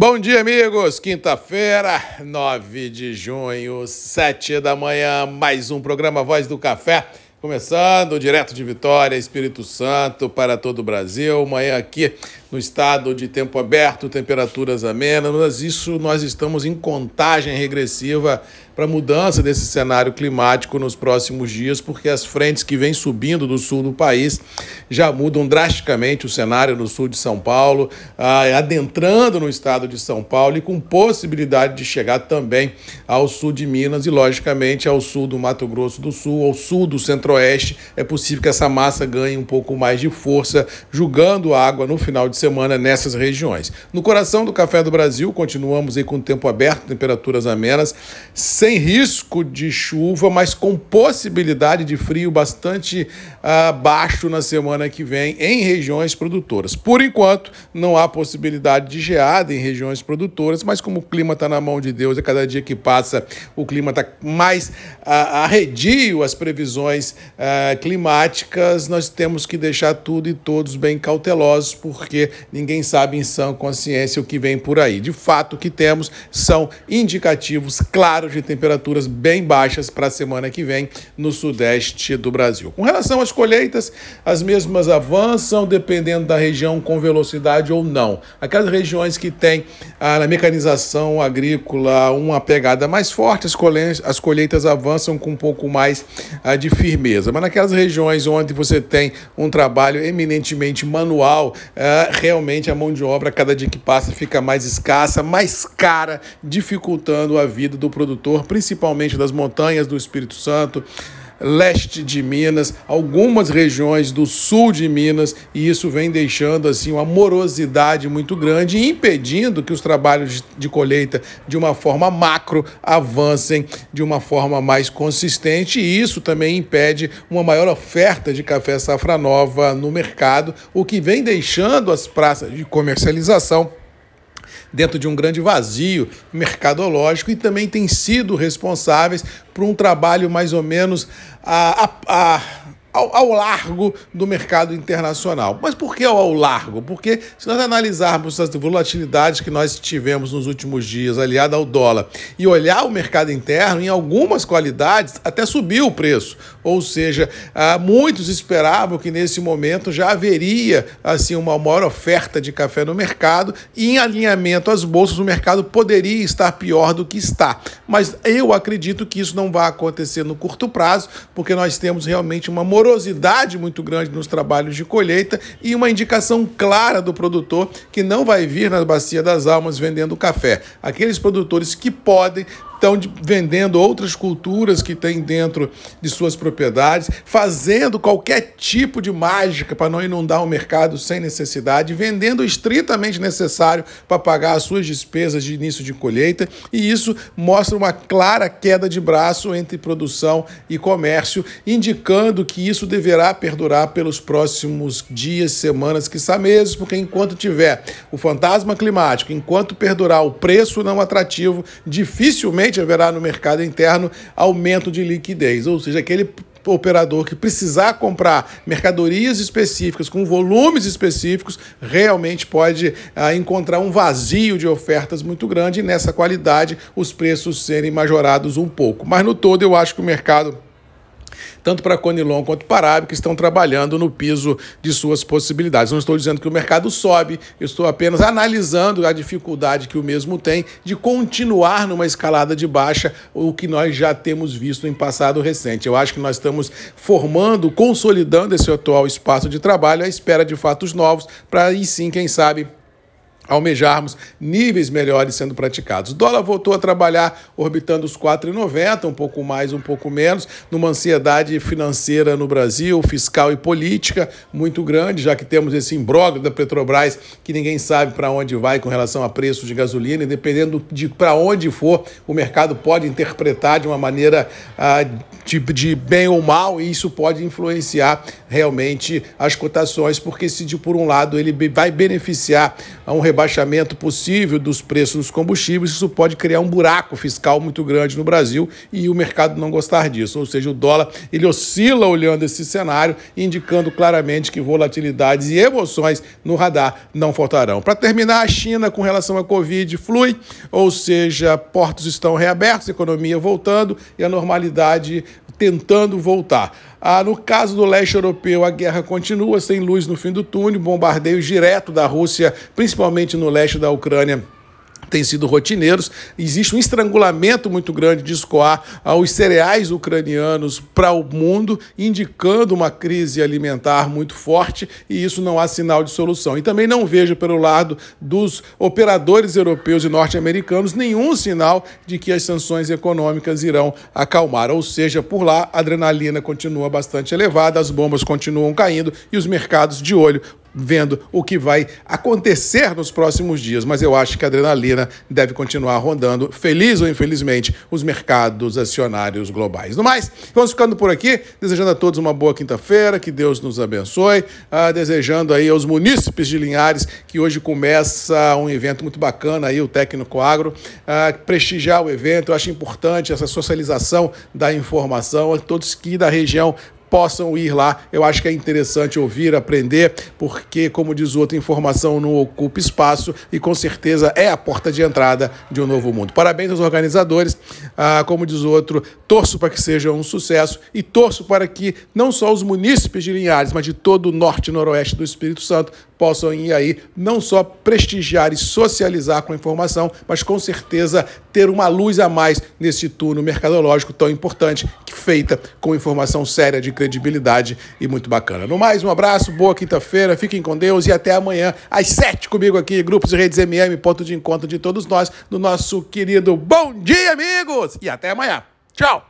Bom dia, amigos. Quinta-feira, 9 de junho, 7 da manhã, mais um programa Voz do Café. Começando direto de Vitória, Espírito Santo, para todo o Brasil. Manhã aqui no estado de tempo aberto, temperaturas amenas, mas isso nós estamos em contagem regressiva para mudança desse cenário climático nos próximos dias, porque as frentes que vêm subindo do sul do país já mudam drasticamente o cenário no sul de São Paulo, adentrando no estado de São Paulo e com possibilidade de chegar também ao sul de Minas e, logicamente, ao sul do Mato Grosso do Sul, ao sul do Centro-Oeste. É possível que essa massa ganhe um pouco mais de força, jogando água no final de semana nessas regiões. No coração do Café do Brasil, continuamos aí com o tempo aberto, temperaturas amenas, sem risco de chuva, mas com possibilidade de frio bastante uh, baixo na semana que vem em regiões produtoras. Por enquanto, não há possibilidade de geada em regiões produtoras, mas como o clima está na mão de Deus e cada dia que passa o clima está mais uh, arredio às previsões uh, climáticas, nós temos que deixar tudo e todos bem cautelosos, porque ninguém sabe em sã consciência o que vem por aí. De fato, o que temos são indicativos claros de temperaturas bem baixas para a semana que vem no sudeste do Brasil. Com relação às colheitas, as mesmas avançam dependendo da região com velocidade ou não. Aquelas regiões que têm ah, na mecanização agrícola uma pegada mais forte, as colheitas, as colheitas avançam com um pouco mais ah, de firmeza. Mas naquelas regiões onde você tem um trabalho eminentemente manual, ah, realmente a mão de obra, cada dia que passa, fica mais escassa, mais cara, dificultando a vida do produtor, principalmente das montanhas do Espírito Santo leste de Minas, algumas regiões do sul de Minas, e isso vem deixando assim uma morosidade muito grande impedindo que os trabalhos de colheita de uma forma macro avancem de uma forma mais consistente, e isso também impede uma maior oferta de café safra nova no mercado, o que vem deixando as praças de comercialização dentro de um grande vazio mercadológico e também têm sido responsáveis por um trabalho mais ou menos a, a, a ao, ao, largo do mercado internacional. Mas por que ao largo? Porque se nós analisarmos as volatilidades que nós tivemos nos últimos dias, aliada ao dólar, e olhar o mercado interno, em algumas qualidades até subiu o preço. Ou seja, ah, muitos esperavam que nesse momento já haveria assim uma maior oferta de café no mercado e em alinhamento às bolsas o mercado poderia estar pior do que está. Mas eu acredito que isso não vai acontecer no curto prazo, porque nós temos realmente uma morosidade muito grande nos trabalhos de colheita e uma indicação clara do produtor que não vai vir na bacia das almas vendendo café. Aqueles produtores que podem estão vendendo outras culturas que têm dentro de suas propriedades, fazendo qualquer tipo de mágica para não inundar o mercado sem necessidade, vendendo estritamente necessário para pagar as suas despesas de início de colheita, e isso mostra uma clara queda de braço entre produção e comércio, indicando que isso deverá perdurar pelos próximos dias, semanas, quiçá meses, porque enquanto tiver o fantasma climático, enquanto perdurar o preço não atrativo, dificilmente haverá no mercado interno aumento de liquidez, ou seja, aquele operador que precisar comprar mercadorias específicas com volumes específicos realmente pode ah, encontrar um vazio de ofertas muito grande e nessa qualidade os preços serem majorados um pouco. Mas no todo eu acho que o mercado tanto para Conilon quanto para Arábica, estão trabalhando no piso de suas possibilidades. Não estou dizendo que o mercado sobe, eu estou apenas analisando a dificuldade que o mesmo tem de continuar numa escalada de baixa, o que nós já temos visto em passado recente. Eu acho que nós estamos formando, consolidando esse atual espaço de trabalho à espera de fatos novos, para aí sim, quem sabe, almejarmos níveis melhores sendo praticados. O dólar voltou a trabalhar orbitando os 4,90, um pouco mais, um pouco menos, numa ansiedade financeira no Brasil, fiscal e política muito grande, já que temos esse imbróglio da Petrobras que ninguém sabe para onde vai com relação a preços de gasolina, e dependendo de para onde for, o mercado pode interpretar de uma maneira ah, de, de bem ou mal, e isso pode influenciar realmente as cotações, porque se de por um lado ele vai beneficiar a um rebate rebaixamento possível dos preços dos combustíveis, isso pode criar um buraco fiscal muito grande no Brasil e o mercado não gostar disso. Ou seja, o dólar ele oscila olhando esse cenário, indicando claramente que volatilidades e emoções no radar não faltarão. Para terminar, a China com relação à Covid flui, ou seja, portos estão reabertos, economia voltando e a normalidade tentando voltar. Ah, no caso do leste europeu, a guerra continua sem luz no fim do túnel, bombardeios direto da Rússia, principalmente no leste da Ucrânia têm sido rotineiros. Existe um estrangulamento muito grande de escoar aos cereais ucranianos para o mundo, indicando uma crise alimentar muito forte, e isso não há sinal de solução. E também não vejo, pelo lado dos operadores europeus e norte-americanos, nenhum sinal de que as sanções econômicas irão acalmar. Ou seja, por lá, a adrenalina continua bastante elevada, as bombas continuam caindo e os mercados de olho vendo o que vai acontecer nos próximos dias, mas eu acho que a adrenalina deve continuar rondando, feliz ou infelizmente, os mercados acionários globais. No mais, vamos ficando por aqui, desejando a todos uma boa quinta-feira, que Deus nos abençoe, uh, desejando aí aos munícipes de Linhares que hoje começa um evento muito bacana aí, o Técnico Agro, uh, prestigiar o evento, eu acho importante essa socialização da informação a todos que da região possam ir lá. Eu acho que é interessante ouvir, aprender, porque, como diz outro, informação não ocupa espaço e com certeza é a porta de entrada de um novo mundo. Parabéns aos organizadores. Ah, como diz outro, torço para que seja um sucesso e torço para que não só os munícipes de Linhares, mas de todo o norte e noroeste do Espírito Santo possam ir aí não só prestigiar e socializar com a informação, mas com certeza ter uma luz a mais nesse turno mercadológico tão importante, que feita com informação séria, de credibilidade e muito bacana. No mais, um abraço, boa quinta-feira, fiquem com Deus e até amanhã às sete comigo aqui, Grupos e Redes MM, ponto de encontro de todos nós, no nosso querido Bom Dia, amigos! E até amanhã. Tchau!